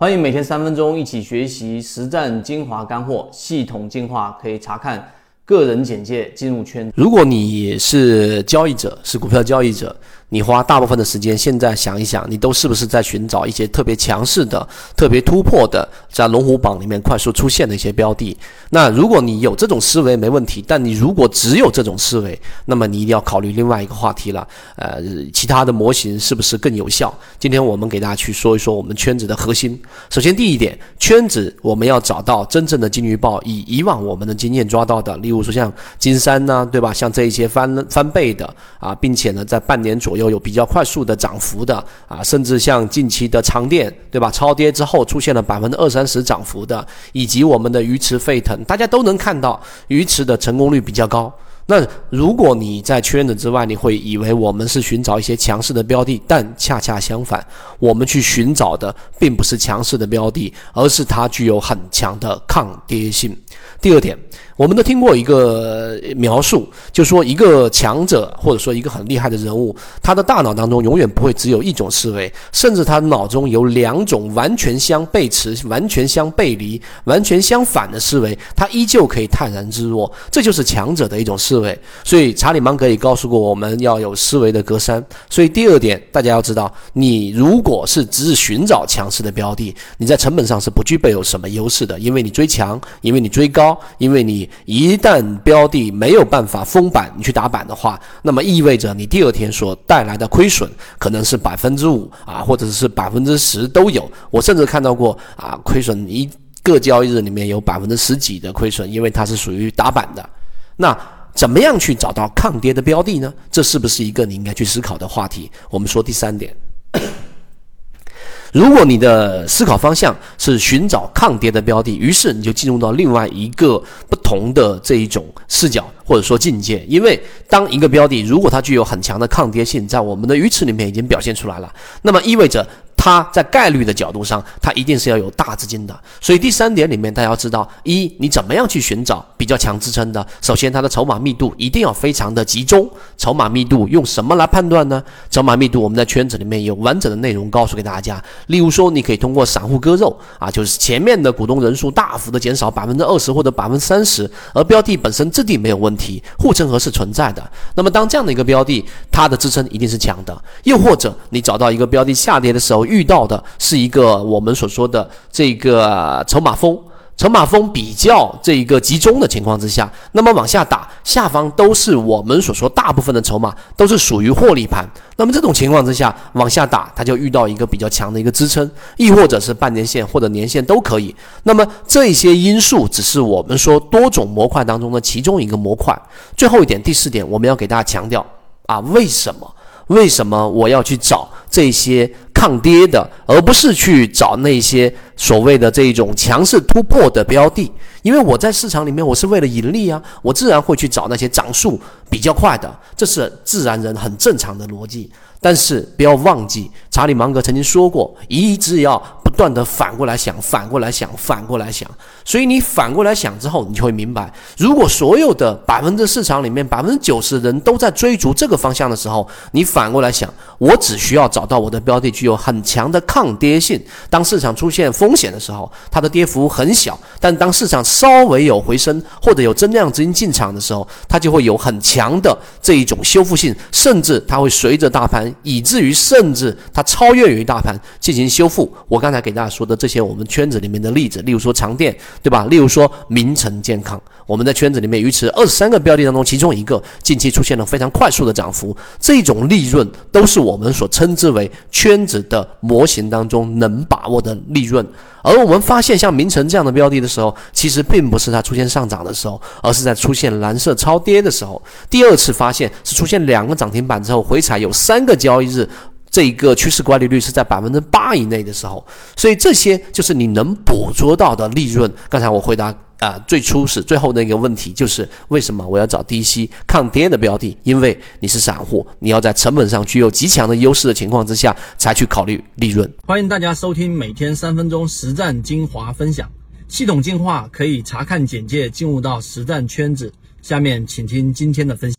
欢迎每天三分钟一起学习实战精华干货，系统进化可以查看个人简介进入圈。如果你是交易者，是股票交易者。你花大部分的时间，现在想一想，你都是不是在寻找一些特别强势的、特别突破的，在龙虎榜里面快速出现的一些标的？那如果你有这种思维没问题，但你如果只有这种思维，那么你一定要考虑另外一个话题了。呃，其他的模型是不是更有效？今天我们给大家去说一说我们圈子的核心。首先，第一点，圈子我们要找到真正的金鱼报，以以往我们的经验抓到的，例如说像金山呢，对吧？像这一些翻翻倍的啊，并且呢，在半年左右。有有比较快速的涨幅的啊，甚至像近期的长电，对吧？超跌之后出现了百分之二三十涨幅的，以及我们的鱼池沸腾，大家都能看到鱼池的成功率比较高。那如果你在圈子之外，你会以为我们是寻找一些强势的标的，但恰恰相反，我们去寻找的并不是强势的标的，而是它具有很强的抗跌性。第二点。我们都听过一个描述，就说一个强者或者说一个很厉害的人物，他的大脑当中永远不会只有一种思维，甚至他脑中有两种完全相背驰、完全相背离、完全相反的思维，他依旧可以泰然自若。这就是强者的一种思维。所以查理芒格也告诉过我们要有思维的隔山。所以第二点，大家要知道，你如果是只是寻找强势的标的，你在成本上是不具备有什么优势的，因为你追强，因为你追高，因为你。一旦标的没有办法封板，你去打板的话，那么意味着你第二天所带来的亏损可能是百分之五啊，或者是百分之十都有。我甚至看到过啊，亏损一个交易日里面有百分之十几的亏损，因为它是属于打板的。那怎么样去找到抗跌的标的呢？这是不是一个你应该去思考的话题？我们说第三点。如果你的思考方向是寻找抗跌的标的，于是你就进入到另外一个不同的这一种视角或者说境界。因为当一个标的如果它具有很强的抗跌性，在我们的鱼池里面已经表现出来了，那么意味着。它在概率的角度上，它一定是要有大资金的。所以第三点里面，大家要知道：一，你怎么样去寻找比较强支撑的？首先，它的筹码密度一定要非常的集中。筹码密度用什么来判断呢？筹码密度我们在圈子里面有完整的内容告诉给大家。例如说，你可以通过散户割肉啊，就是前面的股东人数大幅的减少百分之二十或者百分之三十，而标的本身质地没有问题，护城河是存在的。那么当这样的一个标的，它的支撑一定是强的。又或者你找到一个标的下跌的时候，遇遇到的是一个我们所说的这个筹码峰，筹码峰比较这一个集中的情况之下，那么往下打，下方都是我们所说大部分的筹码都是属于获利盘。那么这种情况之下，往下打，它就遇到一个比较强的一个支撑，亦或者是半年线或者年线都可以。那么这些因素只是我们说多种模块当中的其中一个模块。最后一点，第四点，我们要给大家强调啊，为什么？为什么我要去找这些？抗跌的，而不是去找那些所谓的这种强势突破的标的，因为我在市场里面，我是为了盈利啊，我自然会去找那些涨速比较快的，这是自然人很正常的逻辑。但是不要忘记，查理芒格曾经说过，一直要断的反过来想，反过来想，反过来想。所以你反过来想之后，你就会明白，如果所有的百分之市场里面百分之九十的人都在追逐这个方向的时候，你反过来想，我只需要找到我的标的具有很强的抗跌性。当市场出现风险的时候，它的跌幅很小；但当市场稍微有回升或者有增量资金进场的时候，它就会有很强的这一种修复性，甚至它会随着大盘。以至于甚至它超越于大盘进行修复。我刚才给给大家说的这些我们圈子里面的例子，例如说长电，对吧？例如说名城健康，我们在圈子里面鱼池二十三个标的当中，其中一个近期出现了非常快速的涨幅，这种利润都是我们所称之为圈子的模型当中能把握的利润。而我们发现像名城这样的标的的时候，其实并不是它出现上涨的时候，而是在出现蓝色超跌的时候。第二次发现是出现两个涨停板之后回踩有三个交易日，这一个趋势管理率是在百分之八以内的时候。所以这些就是你能捕捉到的利润。刚才我回答。啊，最初是最后的一个问题，就是为什么我要找低吸抗跌的标的？因为你是散户，你要在成本上具有极强的优势的情况之下，才去考虑利润。欢迎大家收听每天三分钟实战精华分享，系统进化可以查看简介进入到实战圈子。下面请听今天的分。